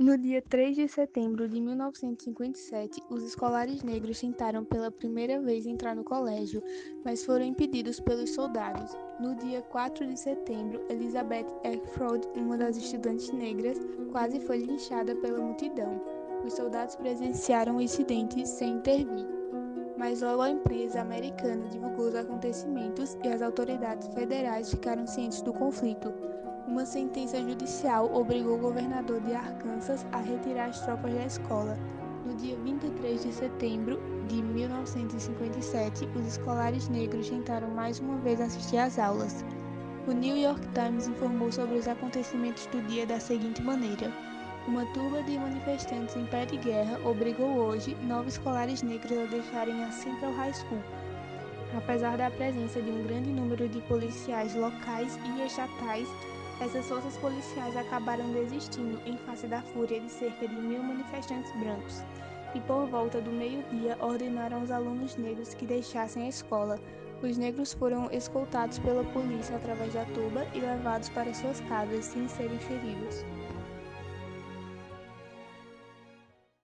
No dia 3 de setembro de 1957, os escolares negros tentaram pela primeira vez entrar no colégio, mas foram impedidos pelos soldados. No dia 4 de setembro, Elizabeth Eckford, uma das estudantes negras, quase foi linchada pela multidão. Os soldados presenciaram o incidente sem intervir. Mas logo a imprensa americana divulgou os acontecimentos e as autoridades federais ficaram cientes do conflito. Uma sentença judicial obrigou o governador de Arkansas a retirar as tropas da escola. No dia 23 de setembro de 1957, os escolares negros tentaram mais uma vez assistir às aulas. O New York Times informou sobre os acontecimentos do dia da seguinte maneira: Uma turba de manifestantes em pé de guerra obrigou hoje nove escolares negros a deixarem a Central High School. Apesar da presença de um grande número de policiais locais e estatais, essas forças policiais acabaram desistindo em face da fúria de cerca de mil manifestantes brancos e, por volta do meio-dia, ordenaram aos alunos negros que deixassem a escola. Os negros foram escoltados pela polícia através da tuba e levados para suas casas sem serem feridos.